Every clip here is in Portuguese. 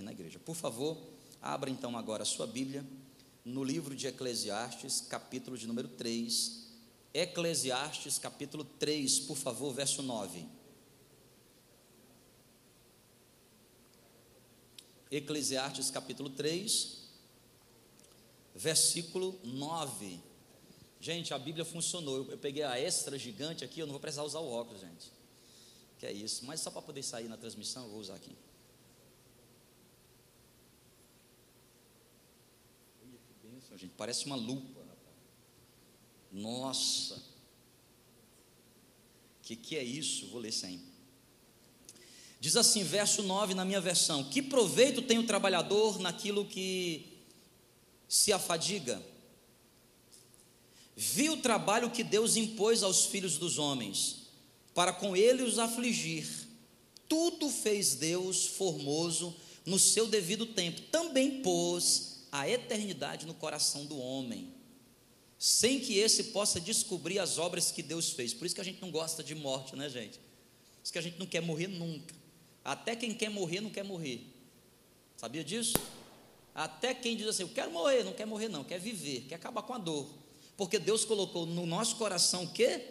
aqui na igreja. Por favor, abra então agora a sua Bíblia no livro de Eclesiastes, capítulo de número 3. Eclesiastes, capítulo 3, por favor, verso 9. Eclesiastes, capítulo 3, versículo 9. Gente, a Bíblia funcionou. Eu, eu, peguei a extra gigante aqui, eu não vou precisar usar o óculos, gente. Que é isso. Mas só para poder sair na transmissão, eu vou usar aqui. Que bênção, gente. Parece uma lupa. Nossa. O que, que é isso? Vou ler sem. Diz assim, verso 9 na minha versão: Que proveito tem o trabalhador naquilo que se afadiga? viu o trabalho que Deus impôs aos filhos dos homens, para com ele os afligir. Tudo fez Deus formoso no seu devido tempo. Também pôs a eternidade no coração do homem, sem que esse possa descobrir as obras que Deus fez. Por isso que a gente não gosta de morte, né, gente? Por isso que a gente não quer morrer nunca. Até quem quer morrer não quer morrer. Sabia disso? Até quem diz assim, eu quero morrer, não quer morrer não, quer viver, quer acabar com a dor porque Deus colocou no nosso coração o quê?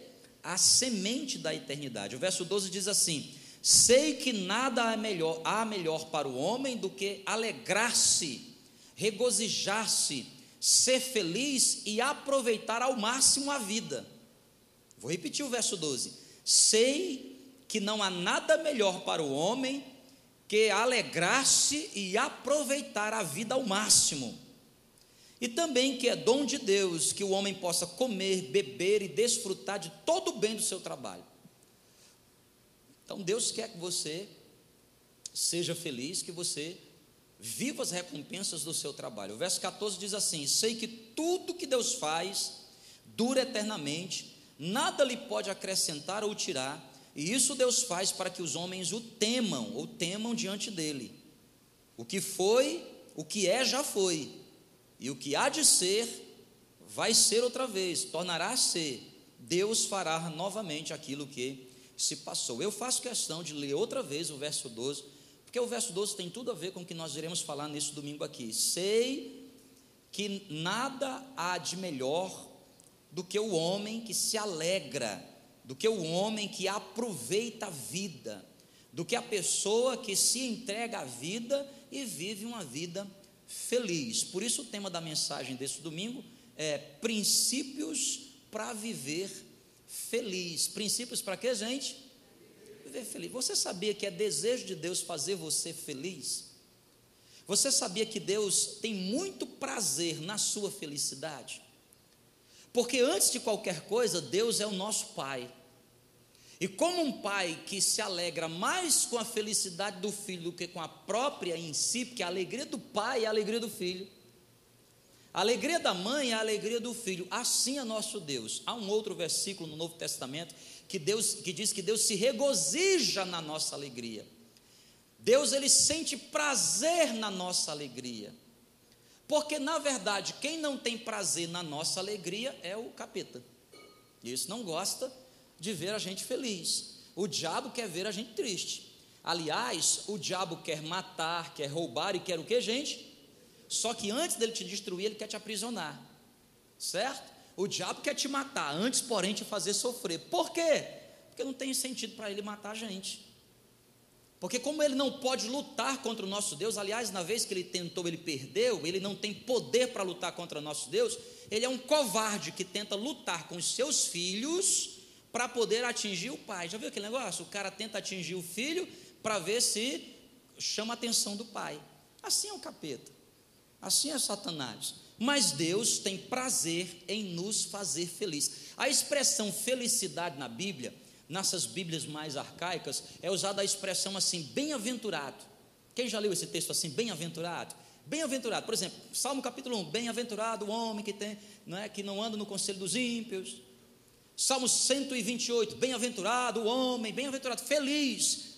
A semente da eternidade. O verso 12 diz assim: Sei que nada há melhor, há melhor para o homem do que alegrar-se, regozijar-se, ser feliz e aproveitar ao máximo a vida. Vou repetir o verso 12: Sei que não há nada melhor para o homem que alegrar-se e aproveitar a vida ao máximo. E também que é dom de Deus que o homem possa comer, beber e desfrutar de todo o bem do seu trabalho. Então Deus quer que você seja feliz, que você viva as recompensas do seu trabalho. O verso 14 diz assim: Sei que tudo que Deus faz dura eternamente, nada lhe pode acrescentar ou tirar, e isso Deus faz para que os homens o temam ou temam diante dele. O que foi, o que é, já foi e o que há de ser, vai ser outra vez, tornará a ser. Deus fará novamente aquilo que se passou. Eu faço questão de ler outra vez o verso 12, porque o verso 12 tem tudo a ver com o que nós iremos falar nesse domingo aqui. Sei que nada há de melhor do que o homem que se alegra, do que o homem que aproveita a vida, do que a pessoa que se entrega à vida e vive uma vida feliz. Por isso, o tema da mensagem desse domingo é princípios para viver feliz. Princípios para quê, gente? Viver feliz. Você sabia que é desejo de Deus fazer você feliz? Você sabia que Deus tem muito prazer na sua felicidade? Porque antes de qualquer coisa, Deus é o nosso Pai. E como um pai que se alegra mais com a felicidade do filho do que com a própria em si, porque a alegria do pai é a alegria do filho. A alegria da mãe é a alegria do filho. Assim é nosso Deus. Há um outro versículo no Novo Testamento que Deus que diz que Deus se regozija na nossa alegria. Deus ele sente prazer na nossa alegria. Porque na verdade, quem não tem prazer na nossa alegria é o capeta. Isso não gosta de ver a gente feliz. O diabo quer ver a gente triste. Aliás, o diabo quer matar, quer roubar e quer o que, gente? Só que antes dele te destruir, ele quer te aprisionar. Certo? O diabo quer te matar, antes, porém, te fazer sofrer. Por quê? Porque não tem sentido para ele matar a gente. Porque como ele não pode lutar contra o nosso Deus, aliás, na vez que ele tentou, ele perdeu, ele não tem poder para lutar contra o nosso Deus, ele é um covarde que tenta lutar com os seus filhos para poder atingir o pai. Já viu aquele negócio? O cara tenta atingir o filho para ver se chama a atenção do pai. Assim é o capeta. Assim é Satanás. Mas Deus tem prazer em nos fazer feliz. A expressão felicidade na Bíblia, nessas Bíblias mais arcaicas, é usada a expressão assim, bem-aventurado. Quem já leu esse texto assim, bem-aventurado? Bem-aventurado, por exemplo, Salmo capítulo 1, bem-aventurado o homem que tem, não é, que não anda no conselho dos ímpios, Salmo 128, bem-aventurado o homem, bem-aventurado, feliz.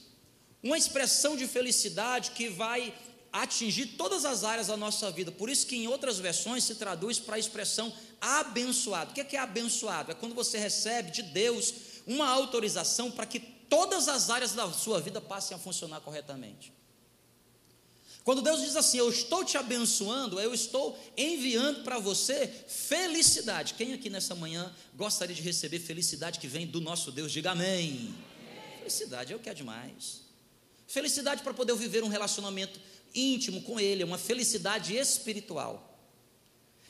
Uma expressão de felicidade que vai atingir todas as áreas da nossa vida. Por isso que em outras versões se traduz para a expressão abençoado. O que é, é abençoado? É quando você recebe de Deus uma autorização para que todas as áreas da sua vida passem a funcionar corretamente. Quando Deus diz assim, eu estou te abençoando, eu estou enviando para você felicidade. Quem aqui nessa manhã gostaria de receber felicidade que vem do nosso Deus? Diga amém. Felicidade é o que é demais. Felicidade para poder viver um relacionamento íntimo com Ele, é uma felicidade espiritual.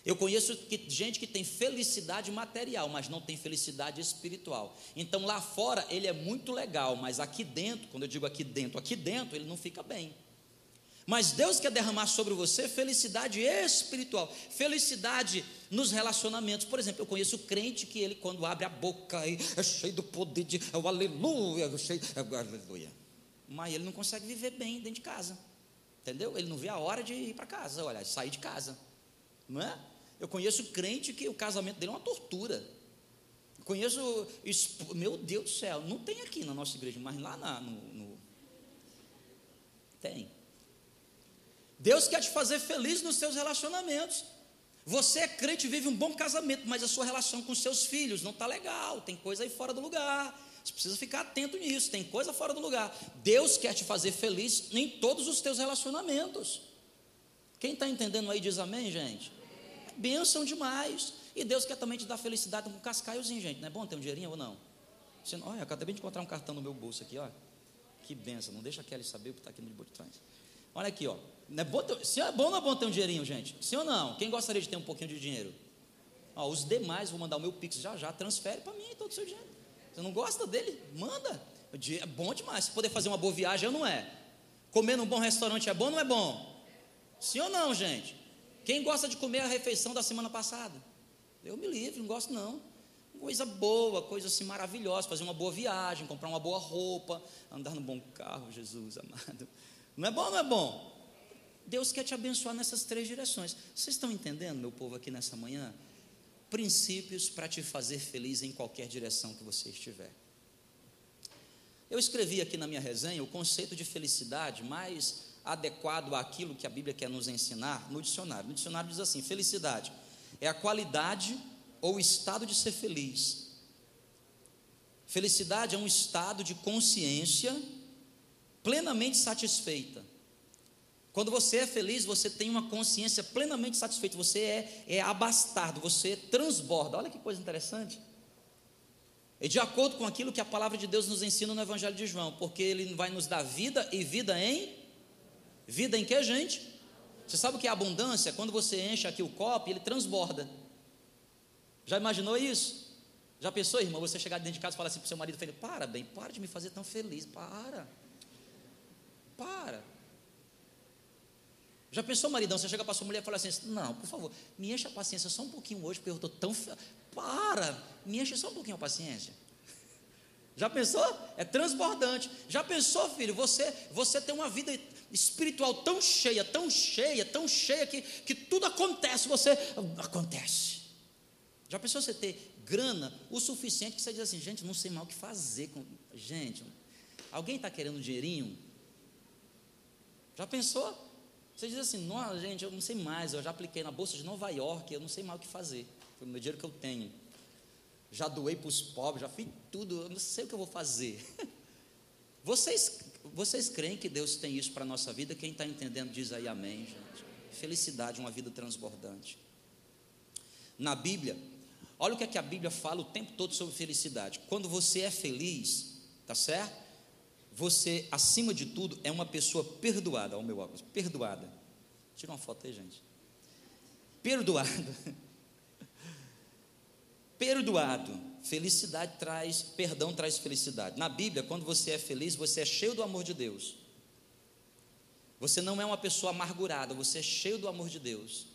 Eu conheço que, gente que tem felicidade material, mas não tem felicidade espiritual. Então lá fora ele é muito legal, mas aqui dentro, quando eu digo aqui dentro, aqui dentro ele não fica bem. Mas Deus quer derramar sobre você felicidade espiritual, felicidade nos relacionamentos. Por exemplo, eu conheço crente que ele, quando abre a boca, é cheio do poder de é o aleluia, é cheio, é o aleluia. Mas ele não consegue viver bem dentro de casa, entendeu? Ele não vê a hora de ir para casa, olha, sair de casa, não é? Eu conheço crente que o casamento dele é uma tortura. Eu conheço, meu Deus do céu, não tem aqui na nossa igreja, mas lá na, no, no tem. Deus quer te fazer feliz nos seus relacionamentos. Você é crente, vive um bom casamento, mas a sua relação com seus filhos não está legal, tem coisa aí fora do lugar. Você precisa ficar atento nisso, tem coisa fora do lugar. Deus quer te fazer feliz em todos os teus relacionamentos. Quem está entendendo aí diz amém, gente? É bênção demais. E Deus quer também te dar felicidade com um cascaiozinho, gente. Não é bom ter um dinheirinho ou não? Você, olha, acabei de encontrar um cartão no meu bolso aqui, ó. Que benção, não deixa a Kelly saber o que está aqui no de trás. Olha aqui, ó. Não é bom ter, se é bom ou não é bom ter um dinheirinho, gente? Sim ou não? Quem gostaria de ter um pouquinho de dinheiro? Ó, os demais, vou mandar o meu Pix já já, transfere para mim todo o seu dinheiro. Você não gosta dele? Manda. É bom demais. Se poder fazer uma boa viagem, ou não é? Comer num bom restaurante é bom ou não é bom? Sim ou não, gente? Quem gosta de comer a refeição da semana passada? Eu me livre, não gosto não. Coisa boa, coisa assim maravilhosa, fazer uma boa viagem, comprar uma boa roupa, andar num bom carro, Jesus amado. Não é bom ou não é bom? Deus quer te abençoar nessas três direções. Vocês estão entendendo, meu povo, aqui nessa manhã? Princípios para te fazer feliz em qualquer direção que você estiver. Eu escrevi aqui na minha resenha o conceito de felicidade mais adequado àquilo que a Bíblia quer nos ensinar no dicionário. No dicionário diz assim: felicidade é a qualidade ou estado de ser feliz. Felicidade é um estado de consciência plenamente satisfeita. Quando você é feliz, você tem uma consciência plenamente satisfeita, você é, é abastado, você transborda. Olha que coisa interessante. E de acordo com aquilo que a palavra de Deus nos ensina no Evangelho de João, porque ele vai nos dar vida e vida em vida em que, gente? Você sabe o que é abundância? Quando você enche aqui o copo, ele transborda. Já imaginou isso? Já pensou, irmão, você chegar dentro de casa e falar assim para o seu marido, para bem, para de me fazer tão feliz, para. Para. Já pensou, maridão, você chega para sua mulher e fala assim: Não, por favor, me encha a paciência só um pouquinho hoje, porque eu estou tão. Para, me enche só um pouquinho a paciência. Já pensou? É transbordante. Já pensou, filho? Você, você tem uma vida espiritual tão cheia, tão cheia, tão cheia que, que tudo acontece, você acontece. Já pensou você ter grana o suficiente que você diz assim, gente, não sei mal o que fazer com. Gente, alguém está querendo dinheirinho? Já pensou? Você diz assim, não, gente, eu não sei mais, eu já apliquei na Bolsa de Nova York, eu não sei mais o que fazer. Foi o meu dinheiro que eu tenho. Já doei para os pobres, já fiz tudo, eu não sei o que eu vou fazer. Vocês, vocês creem que Deus tem isso para a nossa vida? Quem está entendendo diz aí amém, gente. Felicidade, uma vida transbordante. Na Bíblia, olha o que, é que a Bíblia fala o tempo todo sobre felicidade. Quando você é feliz, tá certo? Você, acima de tudo, é uma pessoa perdoada. Olha meu óculos, perdoada. Tira uma foto aí, gente. Perdoado. Perdoado. Felicidade traz, perdão traz felicidade. Na Bíblia, quando você é feliz, você é cheio do amor de Deus. Você não é uma pessoa amargurada, você é cheio do amor de Deus.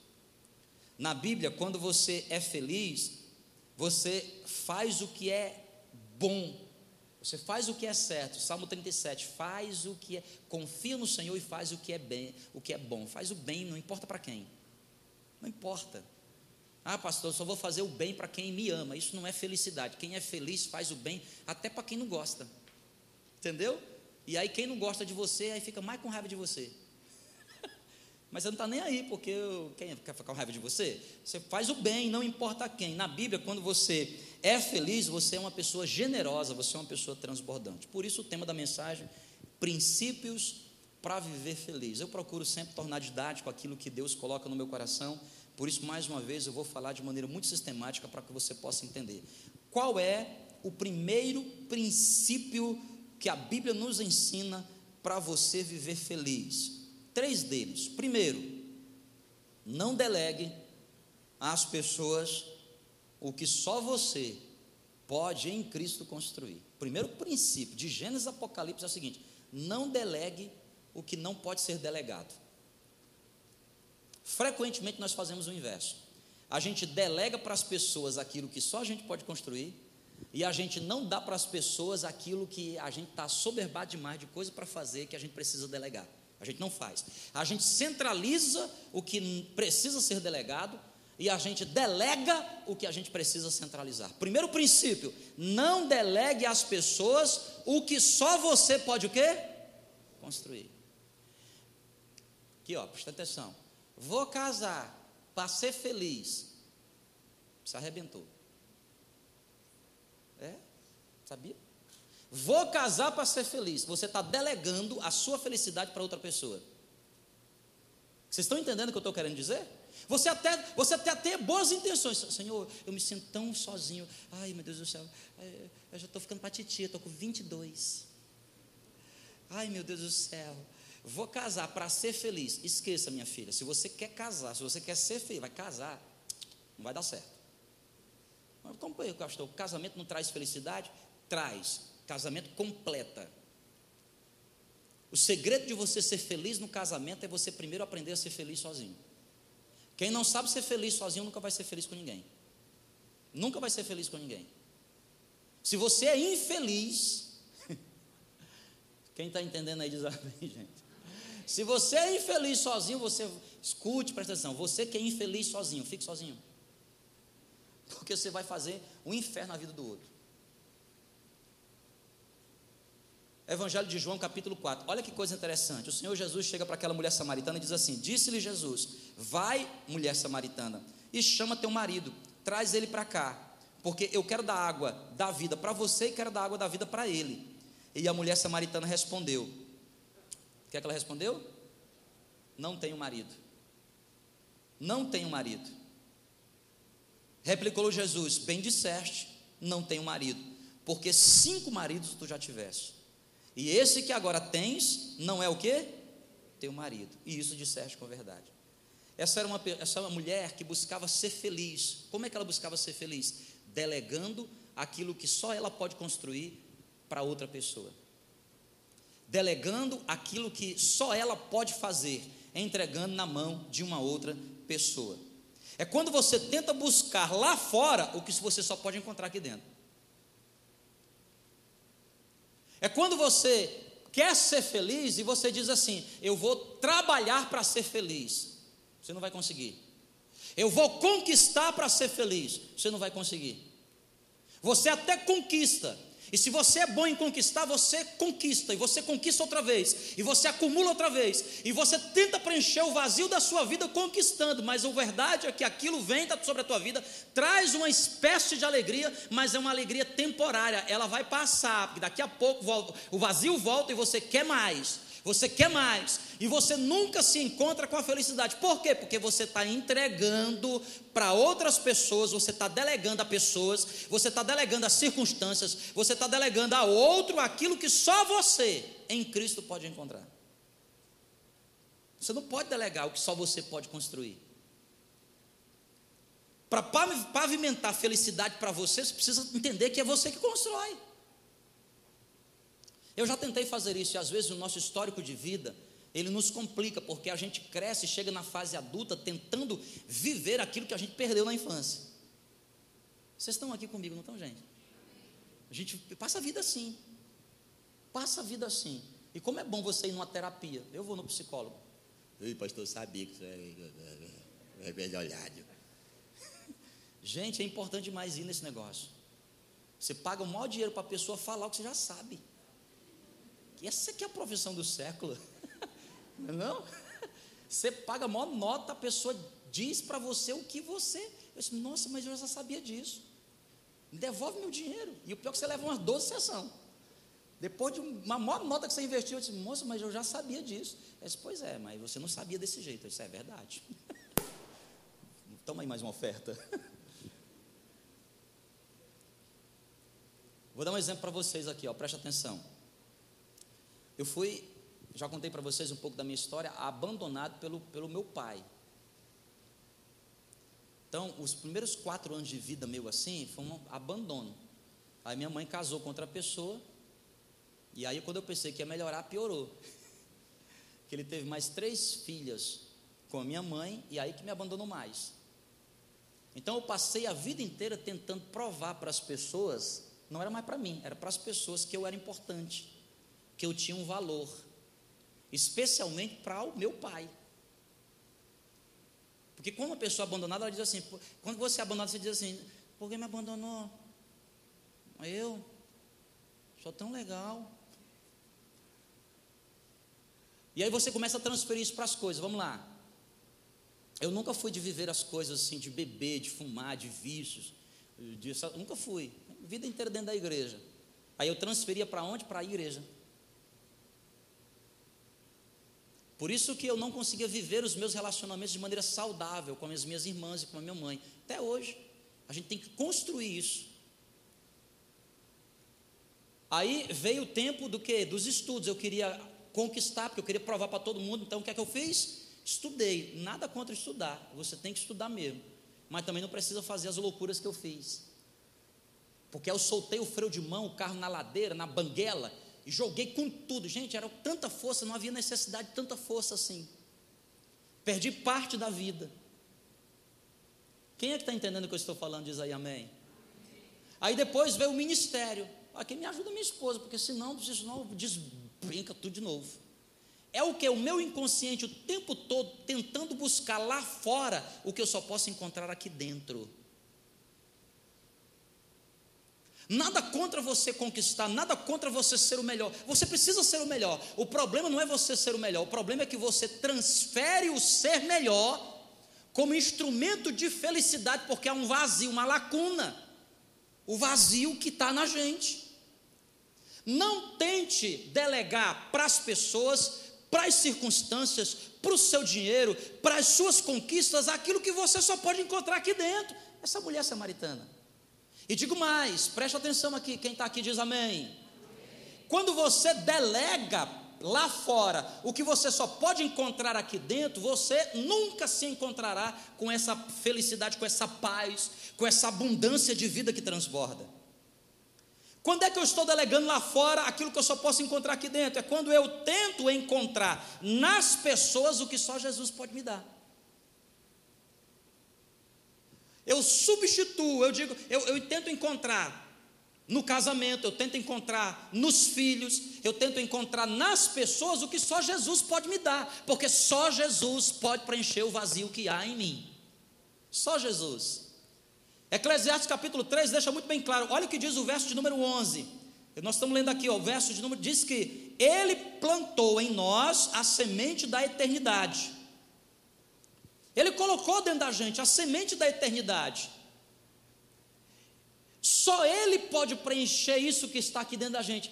Na Bíblia, quando você é feliz, você faz o que é bom você faz o que é certo, Salmo 37, faz o que é, confia no Senhor e faz o que é bem, o que é bom. Faz o bem, não importa para quem. Não importa. Ah, pastor, eu só vou fazer o bem para quem me ama. Isso não é felicidade. Quem é feliz faz o bem até para quem não gosta. Entendeu? E aí quem não gosta de você, aí fica mais com raiva de você. Mas você não está nem aí, porque quem quer ficar com raiva de você? Você faz o bem, não importa quem. Na Bíblia, quando você é feliz, você é uma pessoa generosa, você é uma pessoa transbordante. Por isso o tema da mensagem, princípios para viver feliz? Eu procuro sempre tornar didático aquilo que Deus coloca no meu coração, por isso, mais uma vez, eu vou falar de maneira muito sistemática para que você possa entender. Qual é o primeiro princípio que a Bíblia nos ensina para você viver feliz? Três deles. Primeiro, não delegue às pessoas o que só você pode em Cristo construir. Primeiro princípio de Gênesis Apocalipse é o seguinte: não delegue o que não pode ser delegado. Frequentemente nós fazemos o inverso. A gente delega para as pessoas aquilo que só a gente pode construir e a gente não dá para as pessoas aquilo que a gente está soberbado demais de coisa para fazer que a gente precisa delegar. A gente não faz. A gente centraliza o que precisa ser delegado e a gente delega o que a gente precisa centralizar. Primeiro princípio, não delegue às pessoas o que só você pode o quê? Construir. Aqui, ó, presta atenção. Vou casar para ser feliz. Se arrebentou. É? Sabia? Vou casar para ser feliz. Você está delegando a sua felicidade para outra pessoa. Vocês estão entendendo o que eu estou querendo dizer? Você até, você até tem boas intenções. Senhor, eu me sinto tão sozinho. Ai, meu Deus do céu. Eu já estou ficando para titia, estou com 22. Ai, meu Deus do céu. Vou casar para ser feliz. Esqueça, minha filha. Se você quer casar, se você quer ser feliz, vai casar. Não vai dar certo. Mas como pastor? O casamento não traz felicidade? Traz. Casamento completa. O segredo de você ser feliz no casamento é você primeiro aprender a ser feliz sozinho. Quem não sabe ser feliz sozinho nunca vai ser feliz com ninguém. Nunca vai ser feliz com ninguém. Se você é infeliz, quem está entendendo aí diz amém, gente. Se você é infeliz sozinho, você escute, presta atenção. Você que é infeliz sozinho, fique sozinho. Porque você vai fazer um inferno na vida do outro. Evangelho de João, capítulo 4. Olha que coisa interessante. O Senhor Jesus chega para aquela mulher samaritana e diz assim: Disse-lhe Jesus: Vai, mulher samaritana, e chama teu marido, traz ele para cá, porque eu quero dar água da vida para você e quero dar água da vida para ele. E a mulher samaritana respondeu: O que é que ela respondeu? Não tenho marido. Não tenho marido. Replicou Jesus: Bem disseste, não tenho marido, porque cinco maridos tu já tiveste e esse que agora tens não é o que? Teu marido. E isso disseste com verdade. Essa era, uma, essa era uma mulher que buscava ser feliz. Como é que ela buscava ser feliz? Delegando aquilo que só ela pode construir para outra pessoa. Delegando aquilo que só ela pode fazer, entregando na mão de uma outra pessoa. É quando você tenta buscar lá fora o que você só pode encontrar aqui dentro. É quando você quer ser feliz e você diz assim: Eu vou trabalhar para ser feliz. Você não vai conseguir. Eu vou conquistar para ser feliz. Você não vai conseguir. Você até conquista, e se você é bom em conquistar, você conquista, e você conquista outra vez, e você acumula outra vez, e você tenta preencher o vazio da sua vida conquistando, mas a verdade é que aquilo vem sobre a tua vida, traz uma espécie de alegria, mas é uma alegria temporária, ela vai passar, daqui a pouco o vazio volta e você quer mais você quer mais, e você nunca se encontra com a felicidade. Por quê? Porque você está entregando para outras pessoas, você está delegando a pessoas, você está delegando a circunstâncias, você está delegando a outro aquilo que só você em Cristo pode encontrar. Você não pode delegar o que só você pode construir. Para pavimentar felicidade para você, você precisa entender que é você que constrói. Eu já tentei fazer isso e às vezes o nosso histórico de vida, ele nos complica, porque a gente cresce e chega na fase adulta tentando viver aquilo que a gente perdeu na infância. Vocês estão aqui comigo, não estão, gente? A gente passa a vida assim. Passa a vida assim. E como é bom você ir numa terapia. Eu vou no psicólogo. Ei, pastor, sabia que você é melhorado. Gente, é importante demais ir nesse negócio. Você paga o maior dinheiro para a pessoa falar o que você já sabe. Essa aqui é a profissão do século. Não? Você paga a maior nota, a pessoa diz para você o que você. Eu disse, nossa, mas eu já sabia disso. Devolve meu dinheiro. E o pior é que você leva umas 12 sessões. Depois de uma maior nota que você investiu, eu disse, moça, mas eu já sabia disso. Eu disse, pois é, mas você não sabia desse jeito. Isso é verdade. Toma aí mais uma oferta. Vou dar um exemplo para vocês aqui, ó, preste atenção. Eu fui, já contei para vocês um pouco da minha história, abandonado pelo, pelo meu pai. Então, os primeiros quatro anos de vida meu assim, foi um abandono. Aí minha mãe casou com outra pessoa, e aí quando eu pensei que ia melhorar, piorou. Que ele teve mais três filhas com a minha mãe, e aí que me abandonou mais. Então eu passei a vida inteira tentando provar para as pessoas não era mais para mim, era para as pessoas que eu era importante, que eu tinha um valor, especialmente para o meu pai. Porque quando uma pessoa abandonada, ela diz assim, quando você é abandonado, você diz assim, por que me abandonou? Eu sou tão legal. E aí você começa a transferir isso para as coisas. Vamos lá. Eu nunca fui de viver as coisas assim, de beber, de fumar, de vícios. De, nunca fui vida inteira dentro da igreja. Aí eu transferia para onde? Para a igreja. Por isso que eu não conseguia viver os meus relacionamentos de maneira saudável com as minhas irmãs e com a minha mãe. Até hoje. A gente tem que construir isso. Aí veio o tempo do que? Dos estudos. Eu queria conquistar, porque eu queria provar para todo mundo. Então o que é que eu fiz? Estudei. Nada contra estudar. Você tem que estudar mesmo. Mas também não precisa fazer as loucuras que eu fiz. Porque eu soltei o freio de mão, o carro na ladeira, na banguela, joguei com tudo. Gente, era tanta força, não havia necessidade de tanta força assim. Perdi parte da vida. Quem é que está entendendo o que eu estou falando? Diz aí amém. Aí depois veio o ministério. Aqui me ajuda minha esposa, porque senão, senão desbrinca tudo de novo. É o que? O meu inconsciente o tempo todo tentando buscar lá fora o que eu só posso encontrar aqui dentro. Nada contra você conquistar, nada contra você ser o melhor. Você precisa ser o melhor. O problema não é você ser o melhor, o problema é que você transfere o ser melhor como instrumento de felicidade, porque há um vazio, uma lacuna. O vazio que está na gente. Não tente delegar para as pessoas, para as circunstâncias, para o seu dinheiro, para as suas conquistas, aquilo que você só pode encontrar aqui dentro. Essa mulher samaritana. E digo mais, preste atenção aqui, quem está aqui diz amém. Quando você delega lá fora o que você só pode encontrar aqui dentro, você nunca se encontrará com essa felicidade, com essa paz, com essa abundância de vida que transborda. Quando é que eu estou delegando lá fora aquilo que eu só posso encontrar aqui dentro? É quando eu tento encontrar nas pessoas o que só Jesus pode me dar. Eu substituo, eu digo, eu, eu tento encontrar no casamento, eu tento encontrar nos filhos, eu tento encontrar nas pessoas o que só Jesus pode me dar, porque só Jesus pode preencher o vazio que há em mim. Só Jesus. Eclesiastes capítulo 3 deixa muito bem claro, olha o que diz o verso de número 11. Nós estamos lendo aqui, ó, o verso de número diz que ele plantou em nós a semente da eternidade. Ele colocou dentro da gente a semente da eternidade. Só Ele pode preencher isso que está aqui dentro da gente.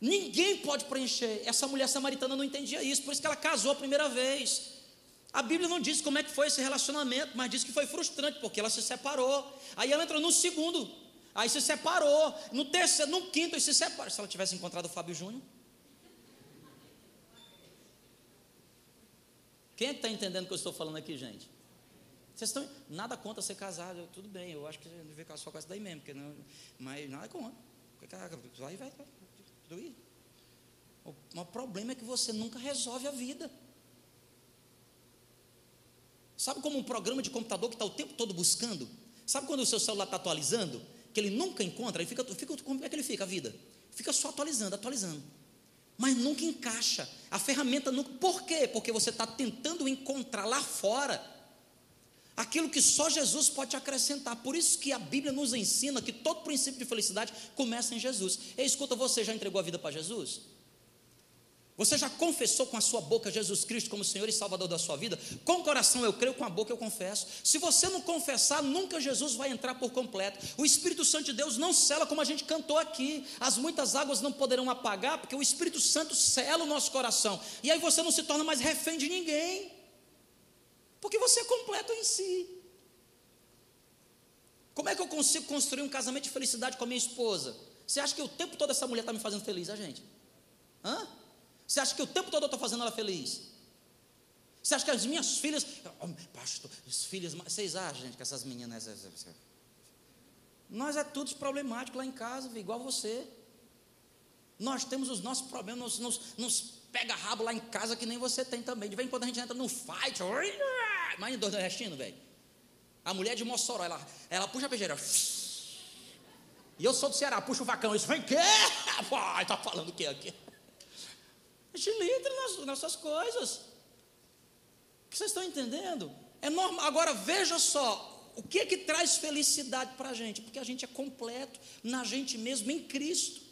Ninguém pode preencher. Essa mulher samaritana não entendia isso, por isso que ela casou a primeira vez. A Bíblia não diz como é que foi esse relacionamento, mas diz que foi frustrante, porque ela se separou. Aí ela entrou no segundo, aí se separou. No terceiro, no quinto, e se separou. Se ela tivesse encontrado o Fábio Júnior. Quem é que está entendendo o que eu estou falando aqui, gente? Vocês estão. Nada contra ser casado, tudo bem, eu acho que deve ficar só com essa daí mesmo, porque não, mas nada contra. Vai, vai, vai. Tudo O, o problema é que você nunca resolve a vida. Sabe como um programa de computador que está o tempo todo buscando? Sabe quando o seu celular está atualizando? Que ele nunca encontra, ele fica, fica, como é que ele fica a vida? Fica só atualizando, atualizando mas nunca encaixa. A ferramenta nunca. Por quê? Porque você está tentando encontrar lá fora aquilo que só Jesus pode acrescentar. Por isso que a Bíblia nos ensina que todo princípio de felicidade começa em Jesus. E escuta, você já entregou a vida para Jesus? Você já confessou com a sua boca Jesus Cristo como Senhor e Salvador da sua vida? Com o coração eu creio, com a boca eu confesso. Se você não confessar, nunca Jesus vai entrar por completo. O Espírito Santo de Deus não cela como a gente cantou aqui. As muitas águas não poderão apagar, porque o Espírito Santo cela o nosso coração. E aí você não se torna mais refém de ninguém. Porque você é completo em si. Como é que eu consigo construir um casamento de felicidade com a minha esposa? Você acha que o tempo todo essa mulher está me fazendo feliz, a gente? Hã? Você acha que o tempo todo eu estou fazendo ela feliz? Você acha que as minhas filhas, oh, pastor, as filhas, vocês acham, gente, que essas meninas. Nós é tudo problemático lá em casa, igual você. Nós temos os nossos problemas, nos, nos, nos pega rabo lá em casa que nem você tem também. De vez em quando a gente entra num fight. Mas do Nordestino, velho. A mulher de Mossoró, ela, ela puxa a pejeira. E eu sou do Ceará, puxa o facão. Isso vem? Pai, tá falando o que aqui? A gente entra nas nossas coisas. Que vocês estão entendendo? É normal. Agora veja só, o que é que traz felicidade para a gente? Porque a gente é completo na gente mesmo, em Cristo.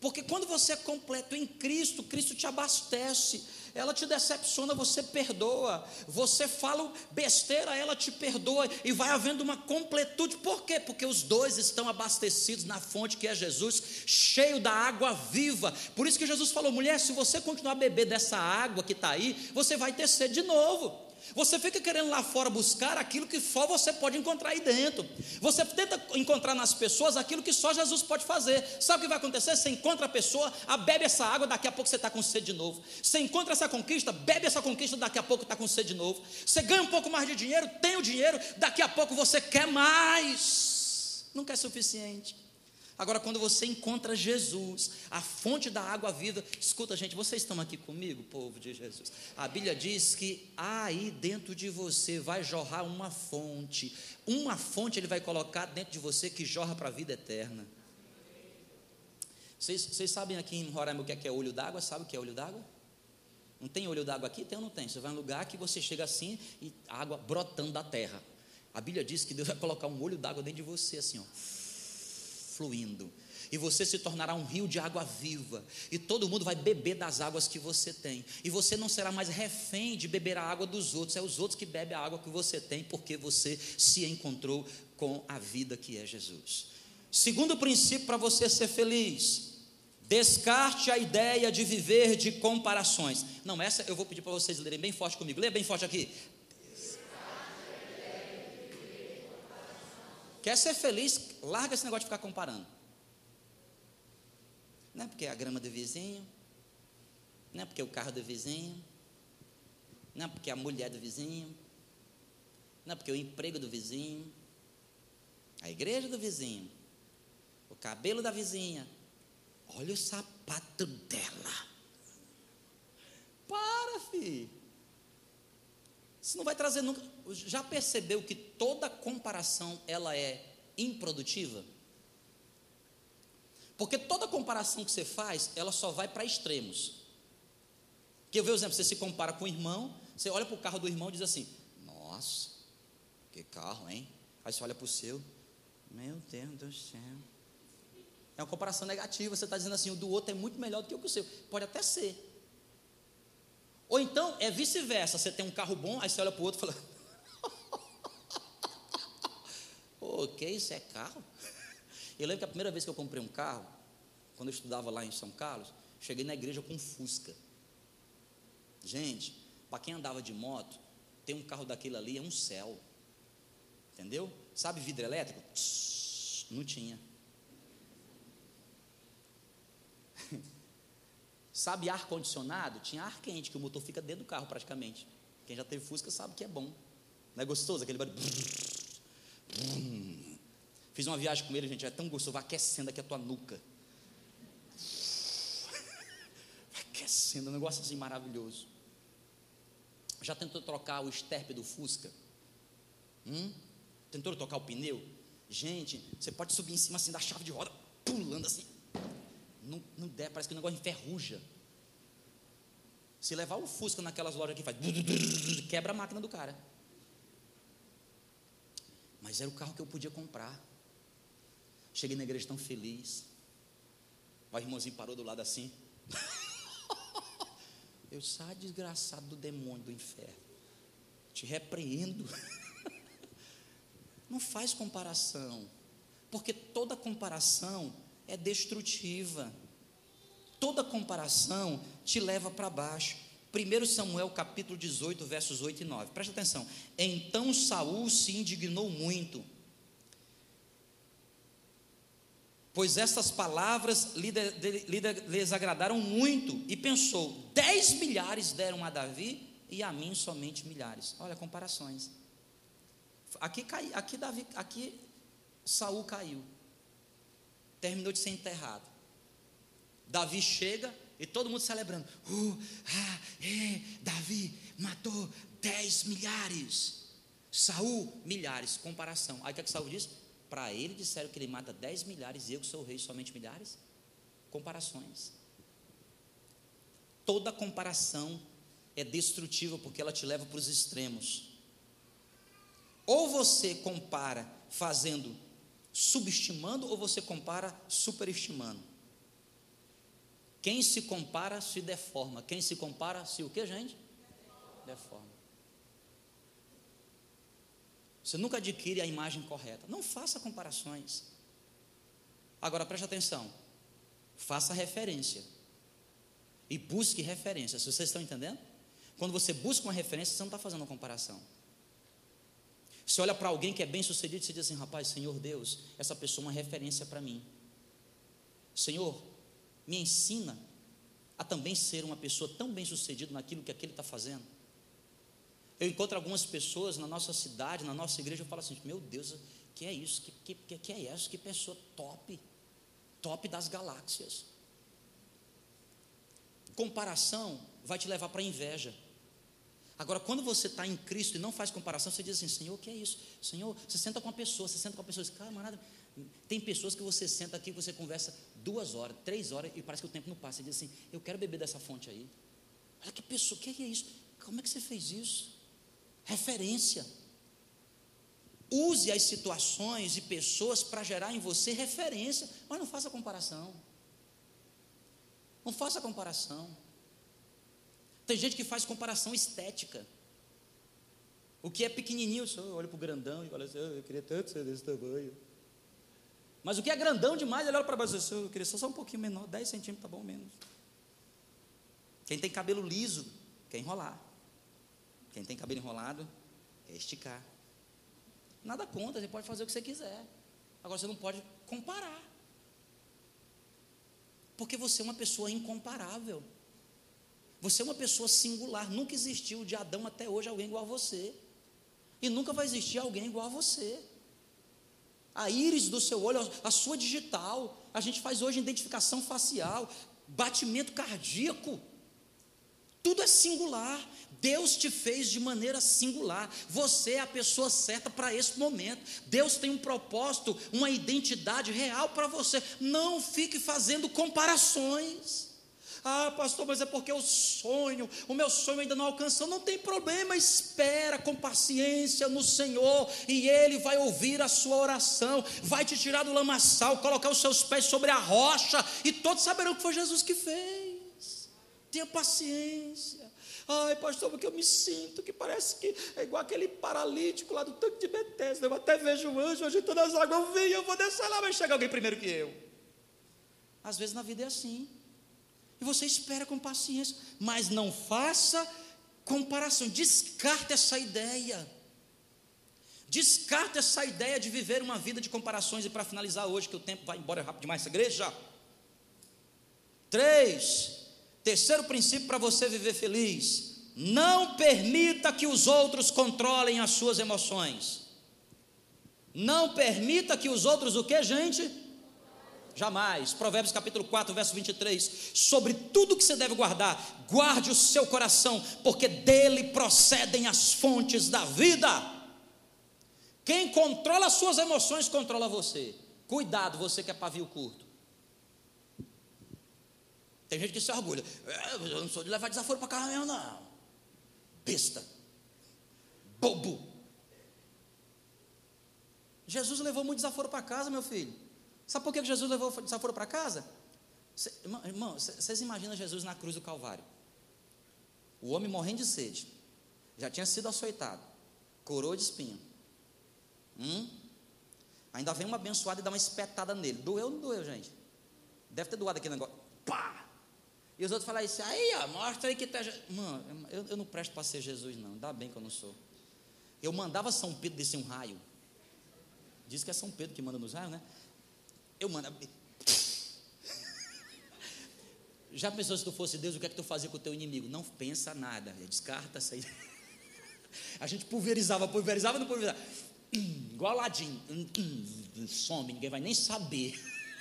Porque quando você é completo em Cristo, Cristo te abastece. Ela te decepciona, você perdoa. Você fala besteira, ela te perdoa. E vai havendo uma completude. Por quê? Porque os dois estão abastecidos na fonte que é Jesus, cheio da água viva. Por isso que Jesus falou: mulher, se você continuar a beber dessa água que está aí, você vai ter sede de novo. Você fica querendo lá fora buscar aquilo que só você pode encontrar aí dentro. Você tenta encontrar nas pessoas aquilo que só Jesus pode fazer. Sabe o que vai acontecer? Você encontra a pessoa, a bebe essa água, daqui a pouco você está com sede de novo. Você encontra essa conquista, bebe essa conquista, daqui a pouco está com sede de novo. Você ganha um pouco mais de dinheiro, tem o dinheiro, daqui a pouco você quer mais. Nunca é suficiente. Agora, quando você encontra Jesus, a fonte da água viva, escuta, gente, vocês estão aqui comigo, povo de Jesus. A Bíblia diz que aí dentro de você vai jorrar uma fonte, uma fonte ele vai colocar dentro de você que jorra para a vida eterna. Vocês, vocês sabem aqui em Roraima o que é, que é olho d'água? Sabe o que é olho d'água? Não tem olho d'água aqui? Tem ou não tem? Você vai em um lugar que você chega assim e água brotando da terra. A Bíblia diz que Deus vai colocar um olho d'água dentro de você, assim, ó fluindo. E você se tornará um rio de água viva. E todo mundo vai beber das águas que você tem. E você não será mais refém de beber a água dos outros. É os outros que bebem a água que você tem, porque você se encontrou com a vida que é Jesus. Segundo princípio para você ser feliz. Descarte a ideia de viver de comparações. Não, essa eu vou pedir para vocês lerem bem forte comigo. Lê bem forte aqui. Quer ser feliz? Larga esse negócio de ficar comparando. Não é porque é a grama do vizinho, não é porque é o carro do vizinho, não é porque é a mulher do vizinho, não é porque é o emprego do vizinho, a igreja do vizinho, o cabelo da vizinha. Olha o sapato dela. Para, filho. Isso não vai trazer nunca. Já percebeu que toda comparação ela é improdutiva? Porque toda comparação que você faz, ela só vai para extremos. Porque eu vejo, exemplo, você se compara com o irmão, você olha para o carro do irmão e diz assim: Nossa, que carro, hein? Aí você olha para o seu, meu Deus do céu. É uma comparação negativa, você está dizendo assim: o do outro é muito melhor do que o que o seu. Pode até ser. Ou então é vice-versa, você tem um carro bom, aí você olha para o outro e fala: O que isso é carro? Eu lembro que a primeira vez que eu comprei um carro, quando eu estudava lá em São Carlos, cheguei na igreja com um Fusca. Gente, para quem andava de moto, ter um carro daquele ali é um céu. Entendeu? Sabe vidro elétrico? Não tinha. Sabe ar condicionado? Tinha ar quente, que o motor fica dentro do carro praticamente. Quem já teve Fusca sabe que é bom. Não é gostoso aquele barulho? Fiz uma viagem com ele, gente, é tão gostoso, vai aquecendo aqui a tua nuca. Vai aquecendo, um negócio assim maravilhoso. Já tentou trocar o esterpe do Fusca? Hum? Tentou trocar o pneu? Gente, você pode subir em cima assim da chave de roda, pulando assim não, não der, parece que o negócio enferruja. Se levar o Fusca naquelas lojas aqui, faz quebra a máquina do cara. Mas era o carro que eu podia comprar. Cheguei na igreja tão feliz. O irmãozinho parou do lado assim. Eu sai desgraçado do demônio do inferno. Te repreendo. Não faz comparação, porque toda comparação é destrutiva. Toda comparação te leva para baixo. 1 Samuel capítulo 18, versos 8 e 9. Presta atenção. Então Saul se indignou muito, pois estas palavras lhes agradaram muito, e pensou: dez milhares deram a Davi e a mim somente milhares. Olha, comparações. Aqui, cai, aqui, Davi, aqui Saul caiu, terminou de ser enterrado. Davi chega e todo mundo celebrando. Uh, ah, é, Davi matou dez milhares. Saul, milhares. Comparação. Aí o que, é que Saul diz? Para ele disseram que ele mata dez milhares e eu que sou o rei somente milhares? Comparações. Toda comparação é destrutiva porque ela te leva para os extremos. Ou você compara fazendo subestimando ou você compara superestimando. Quem se compara se deforma. Quem se compara se o que, gente? Deforma. Você nunca adquire a imagem correta. Não faça comparações. Agora preste atenção. Faça referência. E busque referência. Vocês estão entendendo? Quando você busca uma referência, você não está fazendo uma comparação. Você olha para alguém que é bem sucedido e você diz assim: rapaz, Senhor Deus, essa pessoa é uma referência para mim. Senhor, me ensina a também ser uma pessoa tão bem sucedida naquilo que aquele está fazendo. Eu encontro algumas pessoas na nossa cidade, na nossa igreja, eu falo assim: meu Deus, que é isso? Que, que, que é isso? Que pessoa top, top das galáxias. Comparação vai te levar para inveja. Agora, quando você está em Cristo e não faz comparação, você diz assim: Senhor, o que é isso? Senhor, você senta com uma pessoa, você senta com uma pessoa, camarada. Tem pessoas que você senta aqui, você conversa duas horas, três horas e parece que o tempo não passa. Você diz assim: Eu quero beber dessa fonte aí. Olha que pessoa, o que é isso? Como é que você fez isso? Referência. Use as situações e pessoas para gerar em você referência, mas não faça comparação. Não faça comparação. Tem gente que faz comparação estética. O que é pequenininho, eu olho para o grandão e falo assim, oh, eu queria tanto ser desse tamanho. Mas o que é grandão demais, ele olha para baixo e diz, eu queria só, só um pouquinho menor, 10 centímetros, tá bom menos. Quem tem cabelo liso, quer enrolar. Quem tem cabelo enrolado, quer esticar. Nada contra, você pode fazer o que você quiser. Agora você não pode comparar. Porque você é uma pessoa incomparável. Você é uma pessoa singular. Nunca existiu de Adão até hoje alguém igual a você. E nunca vai existir alguém igual a você. A íris do seu olho, a sua digital. A gente faz hoje identificação facial, batimento cardíaco. Tudo é singular. Deus te fez de maneira singular. Você é a pessoa certa para esse momento. Deus tem um propósito, uma identidade real para você. Não fique fazendo comparações. Ah, pastor, mas é porque eu sonho, o meu sonho ainda não alcançou. Não tem problema, espera com paciência no Senhor e Ele vai ouvir a sua oração, vai te tirar do lamaçal, colocar os seus pés sobre a rocha e todos saberão que foi Jesus que fez. Tenha paciência. Ai, pastor, porque eu me sinto que parece que é igual aquele paralítico lá do tanque de Betesda. Eu até vejo o anjo agitando as águas. Eu vim, eu vou descer lá, vai chegar alguém primeiro que eu. Às vezes na vida é assim. E você espera com paciência, mas não faça comparação, descarte essa ideia. Descarte essa ideia de viver uma vida de comparações. E para finalizar hoje, que o tempo vai embora rápido demais essa igreja. Três. Terceiro princípio para você viver feliz. Não permita que os outros controlem as suas emoções. Não permita que os outros o que, gente? Jamais. Provérbios capítulo 4, verso 23. Sobre tudo que você deve guardar, guarde o seu coração, porque dele procedem as fontes da vida. Quem controla as suas emoções, controla você. Cuidado, você que é pavio curto. Tem gente que se orgulha. É, eu não sou de levar desaforo para casa mesmo, não. Besta. Bobo. Jesus levou muito desaforo para casa, meu filho. Sabe por que Jesus levou desaforo para casa? Cê, irmão, vocês imaginam Jesus na cruz do Calvário? O homem morrendo de sede. Já tinha sido açoitado. Coroa de espinho. Hum? Ainda vem uma abençoada e dá uma espetada nele. Doeu ou não doeu, gente? Deve ter doado aquele negócio. Pá! E os outros falam isso, aí, ó, mostra aí que tá. Mano, eu, eu não presto para ser Jesus, não. Ainda bem que eu não sou. Eu mandava São Pedro descer um raio. Diz que é São Pedro que manda nos raios, né? Eu mandava. Já pensou se tu fosse Deus, o que é que tu fazia com o teu inimigo? Não pensa nada, descarta isso aí. A gente pulverizava, pulverizava, não pulverizava. Igual Aladim. Some, ninguém vai nem saber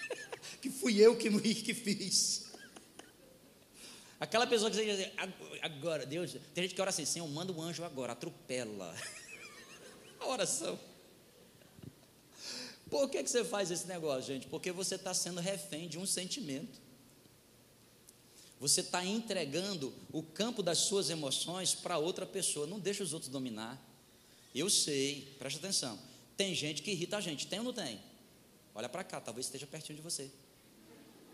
que fui eu que, que fiz. Aquela pessoa que você diz, agora, Deus, tem gente que ora assim, Senhor, manda um anjo agora, atropela. A oração. Por que, que você faz esse negócio, gente? Porque você está sendo refém de um sentimento. Você está entregando o campo das suas emoções para outra pessoa. Não deixa os outros dominar. Eu sei, preste atenção. Tem gente que irrita a gente, tem ou não tem? Olha para cá, talvez esteja pertinho de você.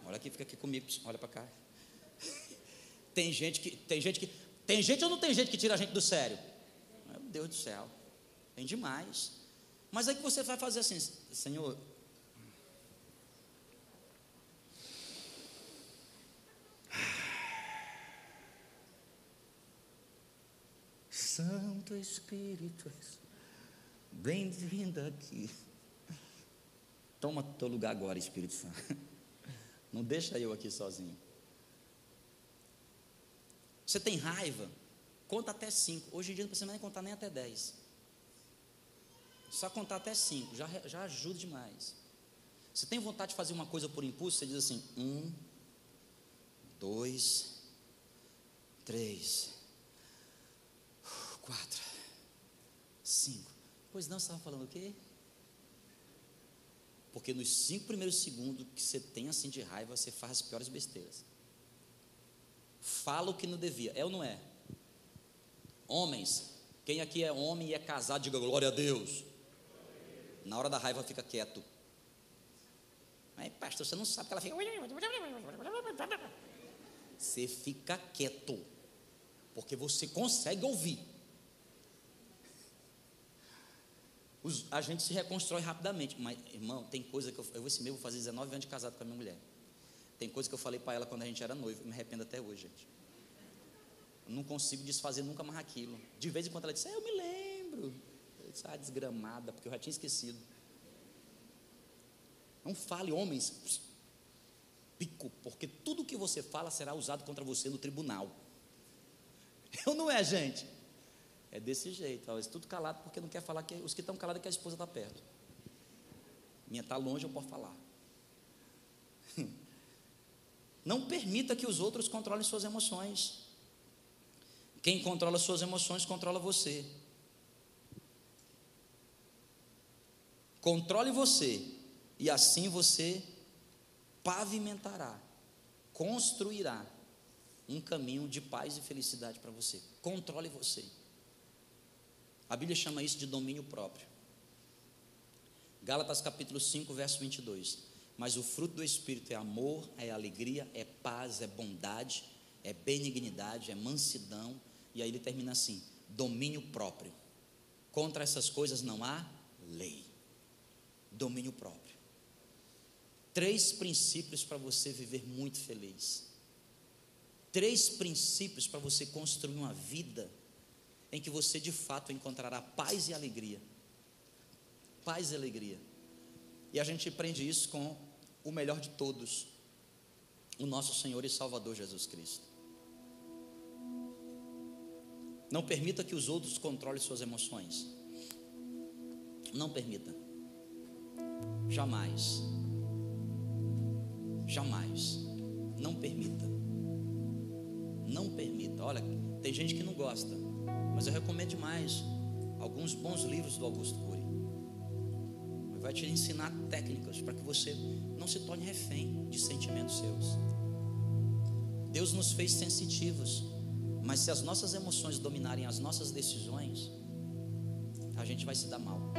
Olha aqui, fica aqui comigo, olha para cá. Tem gente que tem gente que tem gente ou não tem gente que tira a gente do sério? Meu Deus do céu. Tem demais. Mas aí que você vai fazer assim, Senhor, Santo Espírito, bem-vindo aqui. Toma teu lugar agora, Espírito Santo. Não deixa eu aqui sozinho. Você tem raiva? Conta até cinco. Hoje em dia não precisa nem contar nem até dez. Só contar até cinco, já, já ajuda demais. Você tem vontade de fazer uma coisa por impulso, você diz assim: um, dois, três, quatro, cinco. Pois não, você estava falando o quê? Porque nos cinco primeiros segundos que você tem assim de raiva, você faz as piores besteiras. Fala o que não devia. É ou não é? Homens, quem aqui é homem e é casado, diga glória a Deus. Na hora da raiva fica quieto. Mas, pastor, você não sabe que ela fica. Você fica quieto. Porque você consegue ouvir. Os, a gente se reconstrói rapidamente. Mas, irmão, tem coisa que eu. Eu esse mês vou fazer 19 anos de casado com a minha mulher. Tem coisa que eu falei para ela quando a gente era noivo. Me arrependo até hoje, gente. Eu não consigo desfazer nunca mais aquilo. De vez em quando ela disse, é, eu me lembro. Disse, ah, desgramada, porque eu já tinha esquecido. Não fale, homens. Pico, porque tudo que você fala será usado contra você no tribunal. Eu não é, gente. É desse jeito, talvez tudo calado porque não quer falar que os que estão calados é que a esposa está perto. Minha está longe, eu posso falar. Não permita que os outros controlem suas emoções. Quem controla suas emoções controla você. Controle você, e assim você pavimentará, construirá um caminho de paz e felicidade para você. Controle você. A Bíblia chama isso de domínio próprio. Gálatas capítulo 5, verso 22. Mas o fruto do Espírito é amor, é alegria, é paz, é bondade, é benignidade, é mansidão. E aí ele termina assim: domínio próprio. Contra essas coisas não há lei. Domínio próprio. Três princípios para você viver muito feliz. Três princípios para você construir uma vida em que você de fato encontrará paz e alegria. Paz e alegria. E a gente prende isso com o melhor de todos, o nosso Senhor e Salvador Jesus Cristo. Não permita que os outros controlem suas emoções. Não permita. Jamais. Jamais. Não permita. Não permita. Olha, tem gente que não gosta. Mas eu recomendo demais alguns bons livros do Augusto Cury. Vai te ensinar técnicas para que você não se torne refém de sentimentos seus. Deus nos fez sensitivos, mas se as nossas emoções dominarem as nossas decisões, a gente vai se dar mal.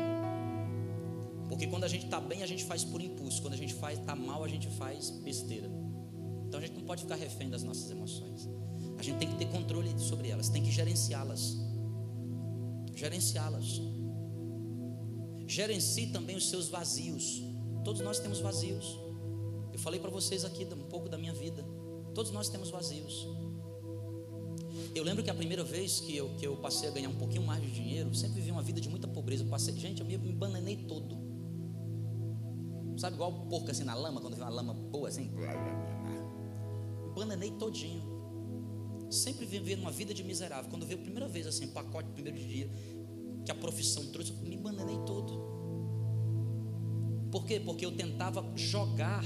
Porque quando a gente está bem, a gente faz por impulso. Quando a gente está mal, a gente faz besteira. Então a gente não pode ficar refém das nossas emoções. a gente tem que ter controle sobre elas, tem que gerenciá-las. Gerenciá-las. Gerencie também os seus vazios. Todos nós temos vazios. Eu falei para vocês aqui um pouco da minha vida. Todos nós temos vazios. Eu lembro que a primeira vez que eu, que eu passei a ganhar um pouquinho mais de dinheiro, sempre vivi uma vida de muita pobreza. Eu passei, gente, eu me, me bananei todo. Sabe, igual o porco assim na lama, quando vê uma lama boa assim. Bananei todinho. Sempre vivendo uma vida de miserável. Quando veio a primeira vez assim, um pacote primeiro dia, que a profissão trouxe, eu me bananei todo. Por quê? Porque eu tentava jogar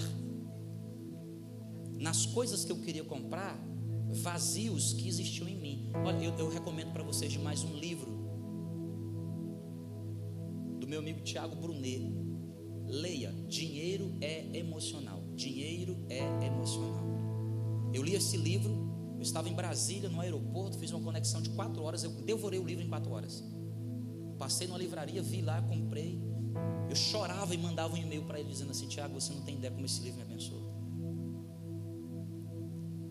nas coisas que eu queria comprar vazios que existiam em mim. Olha, eu, eu recomendo para vocês mais um livro do meu amigo Tiago Brunet. Leia, Dinheiro é Emocional. Dinheiro é Emocional. Eu li esse livro, eu estava em Brasília, no aeroporto, fiz uma conexão de quatro horas, eu devorei o livro em quatro horas. Passei numa livraria, vi lá, comprei. Eu chorava e mandava um e-mail para ele dizendo assim: Tiago, você não tem ideia como esse livro me abençoou.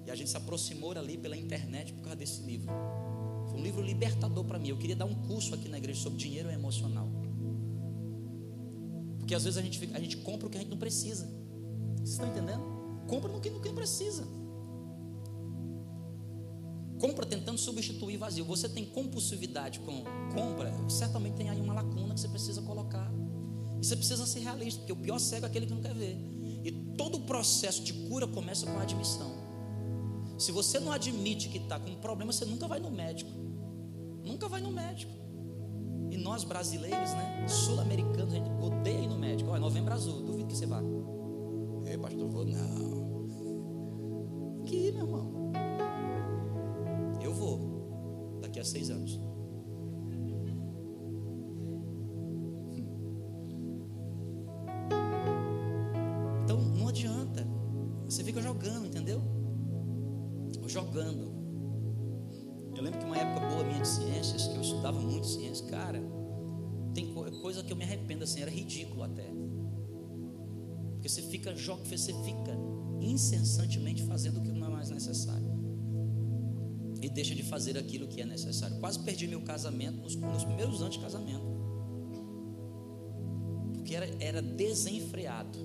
E a gente se aproximou ali pela internet por causa desse livro. Foi um livro libertador para mim. Eu queria dar um curso aqui na igreja sobre dinheiro emocional. Porque às vezes a gente, a gente compra o que a gente não precisa. Vocês estão entendendo? Compra no que, no que não precisa. Compra tentando substituir vazio. Você tem compulsividade com compra, certamente tem aí uma lacuna que você precisa colocar. E você precisa ser realista, porque o pior cego é aquele que não quer ver. E todo o processo de cura começa com a admissão. Se você não admite que está com um problema, você nunca vai no médico. Nunca vai no médico. Nós brasileiros, né? Sul-americanos, a gente odeia ir no médico. Olha, novembro azul, duvido que você vá. Ei, pastor, vou não. Que ir, meu irmão. Eu vou. Daqui a seis anos. Então não adianta. Você fica jogando, entendeu? jogando. Eu lembro que uma época boa minha de ciências, cara, tem coisa que eu me arrependo assim, era ridículo até. Porque você fica você fica incessantemente fazendo o que não é mais necessário. E deixa de fazer aquilo que é necessário. Quase perdi meu casamento nos, nos primeiros anos de casamento. Porque era, era desenfreado.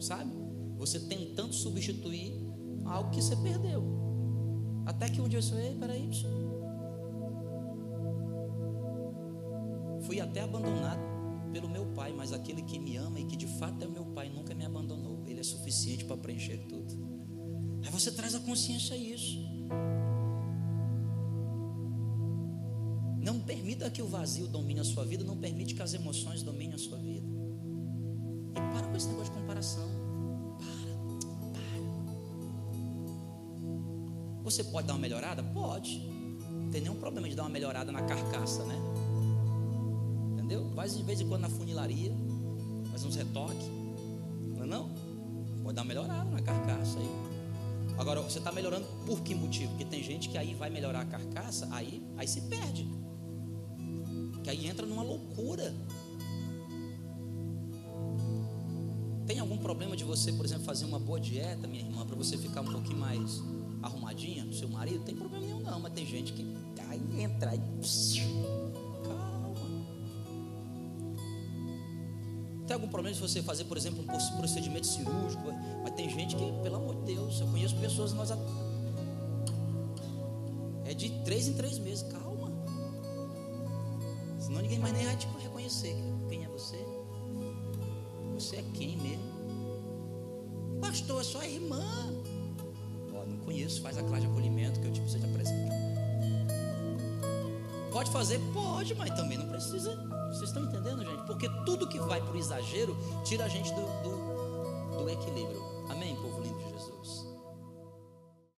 Sabe? Você tentando substituir algo que você perdeu. Até que um dia eu disse, ei, peraí, fui até abandonado pelo meu pai, mas aquele que me ama e que de fato é meu pai nunca me abandonou. Ele é suficiente para preencher tudo. Aí você traz a consciência a isso. Não permita que o vazio domine a sua vida, não permite que as emoções dominem a sua vida. E para com esse negócio de comparação. Você pode dar uma melhorada? Pode. Não tem nenhum problema de dar uma melhorada na carcaça, né? Entendeu? Faz de vez em quando na funilaria, faz uns retoques. Não não? Pode dar uma melhorada na carcaça aí. Agora, você está melhorando por que motivo? Porque tem gente que aí vai melhorar a carcaça, aí, aí se perde. Que aí entra numa loucura. Tem algum problema de você, por exemplo, fazer uma boa dieta, minha irmã, para você ficar um pouquinho mais arrumadinha seu marido, tem problema nenhum não, mas tem gente que cai, entra e calma. Tem algum problema de você fazer, por exemplo, um procedimento cirúrgico, mas tem gente que, pelo amor de Deus, eu conheço pessoas nós é de três em três meses, calma. Senão ninguém mais nem vai te reconhecer quem é você. Você é quem mesmo? Pastor, é só irmã conheço, faz a classe de acolhimento que eu te preciso apresentar. Pode fazer? Pode, mas também não precisa. Vocês estão entendendo, gente? Porque tudo que vai para o exagero tira a gente do, do, do equilíbrio.